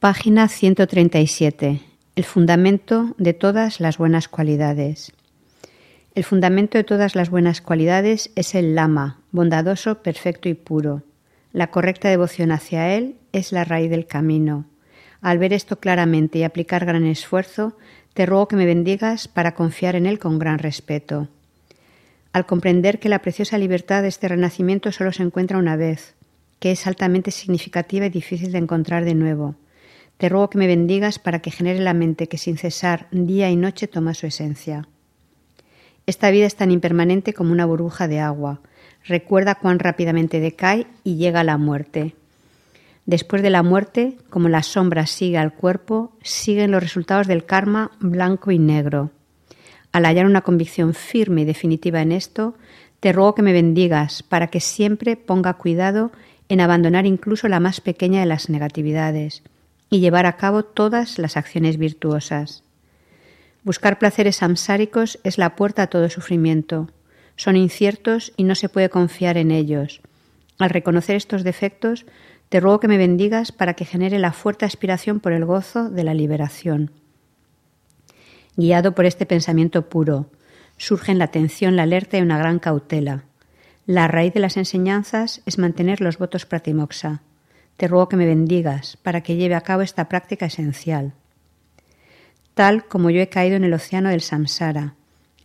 Página 137. El fundamento de todas las buenas cualidades. El fundamento de todas las buenas cualidades es el lama, bondadoso, perfecto y puro. La correcta devoción hacia él es la raíz del camino. Al ver esto claramente y aplicar gran esfuerzo, te ruego que me bendigas para confiar en él con gran respeto. Al comprender que la preciosa libertad de este renacimiento solo se encuentra una vez, que es altamente significativa y difícil de encontrar de nuevo, te ruego que me bendigas para que genere la mente que sin cesar día y noche toma su esencia. Esta vida es tan impermanente como una burbuja de agua. Recuerda cuán rápidamente decae y llega la muerte. Después de la muerte, como la sombra sigue al cuerpo, siguen los resultados del karma blanco y negro. Al hallar una convicción firme y definitiva en esto, te ruego que me bendigas para que siempre ponga cuidado en abandonar incluso la más pequeña de las negatividades y llevar a cabo todas las acciones virtuosas. Buscar placeres samsáricos es la puerta a todo sufrimiento. Son inciertos y no se puede confiar en ellos. Al reconocer estos defectos, te ruego que me bendigas para que genere la fuerte aspiración por el gozo de la liberación. Guiado por este pensamiento puro, surgen la atención, la alerta y una gran cautela. La raíz de las enseñanzas es mantener los votos pratimoxa. Te ruego que me bendigas para que lleve a cabo esta práctica esencial. Tal como yo he caído en el océano del samsara,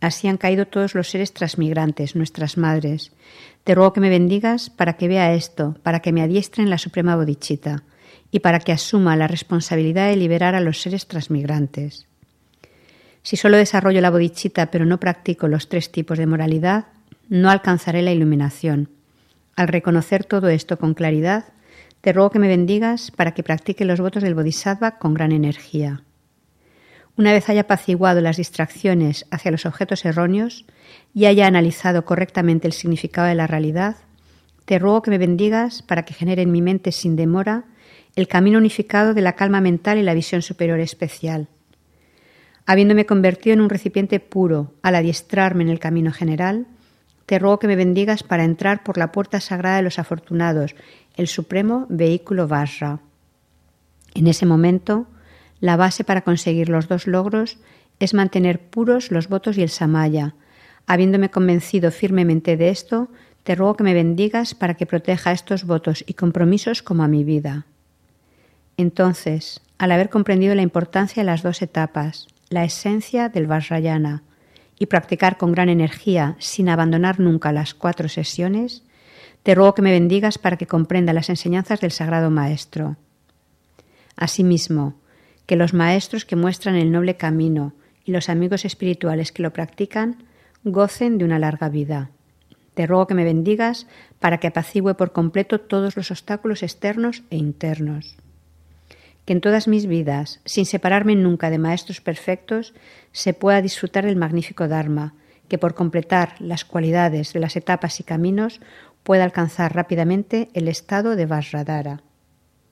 así han caído todos los seres transmigrantes, nuestras madres. Te ruego que me bendigas para que vea esto, para que me adiestre en la suprema bodichita y para que asuma la responsabilidad de liberar a los seres transmigrantes. Si solo desarrollo la bodichita pero no practico los tres tipos de moralidad, no alcanzaré la iluminación. Al reconocer todo esto con claridad, te ruego que me bendigas para que practique los votos del Bodhisattva con gran energía. Una vez haya apaciguado las distracciones hacia los objetos erróneos y haya analizado correctamente el significado de la realidad, te ruego que me bendigas para que genere en mi mente sin demora el camino unificado de la calma mental y la visión superior especial. Habiéndome convertido en un recipiente puro al adiestrarme en el camino general, te ruego que me bendigas para entrar por la puerta sagrada de los afortunados, el supremo vehículo Vajra. En ese momento, la base para conseguir los dos logros es mantener puros los votos y el samaya. Habiéndome convencido firmemente de esto, te ruego que me bendigas para que proteja estos votos y compromisos como a mi vida. Entonces, al haber comprendido la importancia de las dos etapas, la esencia del Vajrayana, y practicar con gran energía sin abandonar nunca las cuatro sesiones, te ruego que me bendigas para que comprenda las enseñanzas del Sagrado Maestro. Asimismo, que los maestros que muestran el noble camino y los amigos espirituales que lo practican gocen de una larga vida. Te ruego que me bendigas para que apacigüe por completo todos los obstáculos externos e internos que en todas mis vidas, sin separarme nunca de maestros perfectos, se pueda disfrutar del magnífico Dharma, que por completar las cualidades de las etapas y caminos pueda alcanzar rápidamente el estado de Vajradhara.